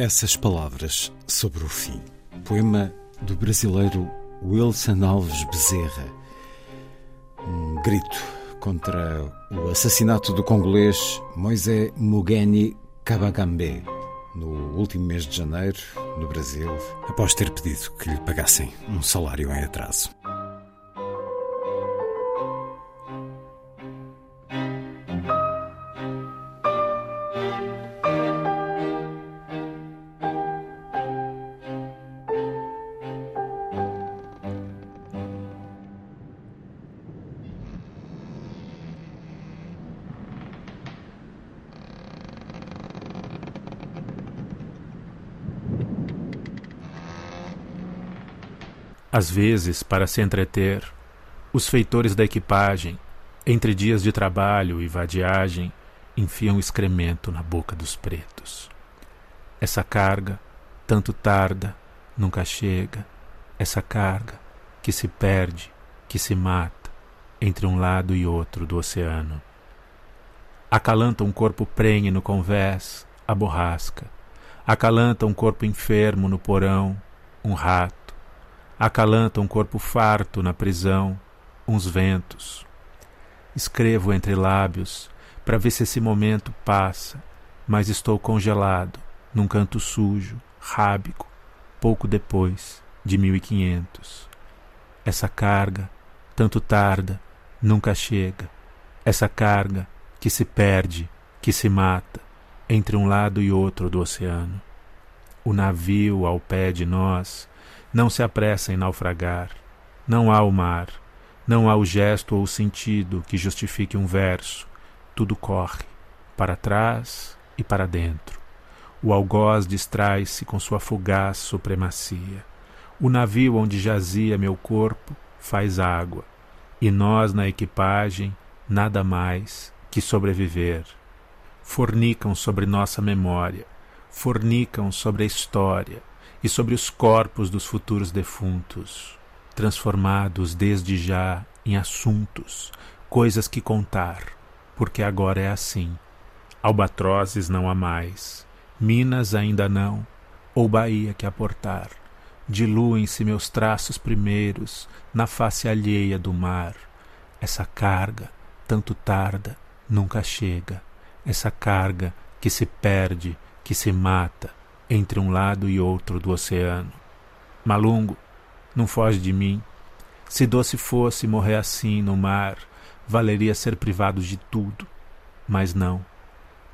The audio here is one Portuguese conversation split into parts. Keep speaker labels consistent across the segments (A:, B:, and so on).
A: Essas palavras sobre o fim. Poema do brasileiro Wilson Alves Bezerra. Um grito contra o assassinato do congolês Moisés Mugeni Kabagambe no último mês de janeiro, no Brasil, após ter pedido que lhe pagassem um salário em atraso.
B: Às vezes, para se entreter, os feitores da equipagem, entre dias de trabalho e vadiagem, enfiam excremento na boca dos pretos. Essa carga, tanto tarda, nunca chega. Essa carga que se perde, que se mata, entre um lado e outro do oceano. Acalanta um corpo prenhe no convés, a borrasca. Acalanta um corpo enfermo no porão, um rato acalanta um corpo farto na prisão, uns ventos. Escrevo entre lábios para ver se esse momento passa, mas estou congelado num canto sujo, rábico, pouco depois de mil e quinhentos. Essa carga, tanto tarda, nunca chega. Essa carga que se perde, que se mata, entre um lado e outro do oceano. O navio ao pé de nós não se apressa em naufragar. Não há o mar, não há o gesto ou o sentido que justifique um verso. Tudo corre, para trás e para dentro. O algoz distrai-se com sua fugaz supremacia. O navio onde jazia meu corpo faz água, e nós na equipagem nada mais que sobreviver. Fornicam sobre nossa memória, fornicam sobre a história, e sobre os corpos dos futuros defuntos, transformados desde já em assuntos, coisas que contar, porque agora é assim. Albatrozes não há mais, Minas ainda não, ou Bahia que aportar. Diluem-se meus traços primeiros na face alheia do mar. Essa carga, tanto tarda, nunca chega. Essa carga que se perde, que se mata, entre um lado e outro do oceano. Malungo, não foge de mim. Se doce fosse morrer assim no mar, valeria ser privado de tudo. Mas não.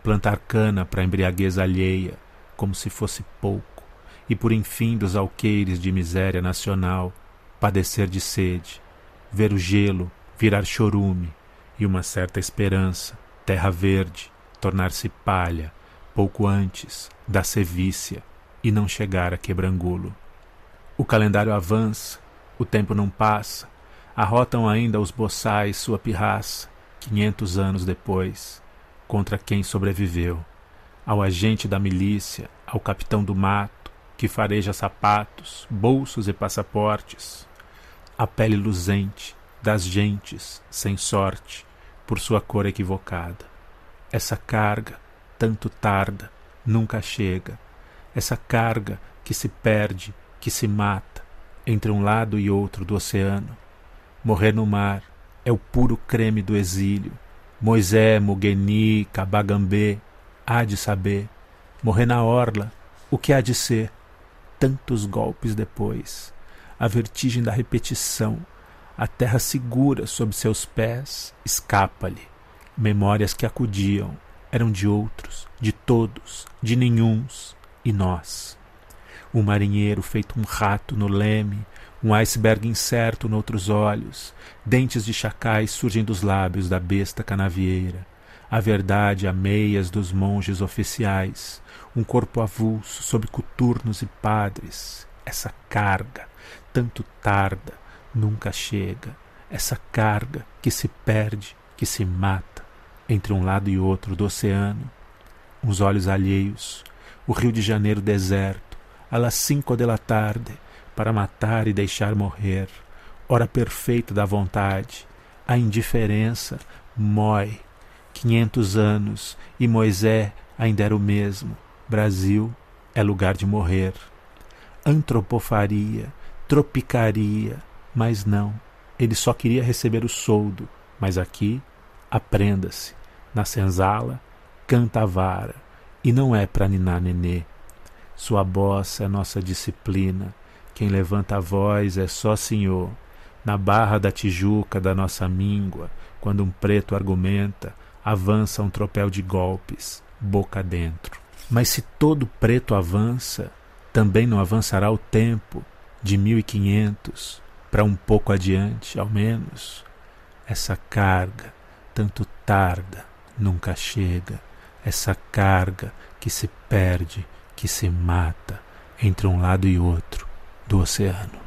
B: Plantar cana para embriaguez alheia, como se fosse pouco, e por enfim dos alqueires de miséria nacional, padecer de sede, ver o gelo virar chorume e uma certa esperança, terra verde, tornar-se palha, pouco antes da sevícia e não chegar a quebrangulo. O calendário avança, o tempo não passa, arrotam ainda os boçais sua pirraça, quinhentos anos depois, contra quem sobreviveu, ao agente da milícia, ao capitão do mato, que fareja sapatos, bolsos e passaportes, a pele luzente das gentes sem sorte por sua cor equivocada. Essa carga tanto tarda, nunca chega. Essa carga que se perde, que se mata, entre um lado e outro do oceano. Morrer no mar é o puro creme do exílio. Moisés, Mugeni, Cabagambê, há de saber. Morrer na orla, o que há de ser? Tantos golpes depois, a vertigem da repetição, a terra segura sob seus pés, escapa-lhe. Memórias que acudiam, eram de outros, de todos, de nenhuns e nós. Um marinheiro feito um rato no leme, um iceberg incerto noutros olhos, dentes de chacais surgem dos lábios da besta canavieira, a verdade a meias dos monges oficiais, um corpo avulso sob coturnos e padres, essa carga, tanto tarda, nunca chega, essa carga que se perde, que se mata, entre um lado e outro do oceano, uns olhos alheios, o Rio de Janeiro deserto, las cinco de la tarde, para matar e deixar morrer, hora perfeita da vontade, a indiferença mói. Quinhentos anos e Moisés ainda era o mesmo. Brasil é lugar de morrer. Antropofaria, tropicaria, mas não. Ele só queria receber o soldo, mas aqui, aprenda-se. Na senzala, canta a vara, e não é para ninar nenê. Sua bossa é nossa disciplina, quem levanta a voz é só senhor. Na barra da Tijuca da nossa míngua, quando um preto argumenta, avança um tropel de golpes, boca dentro. Mas se todo preto avança, também não avançará o tempo de mil e quinhentos para um pouco adiante, ao menos. Essa carga, tanto tarda, nunca chega. Essa carga que se perde, que se mata entre um lado e outro do oceano.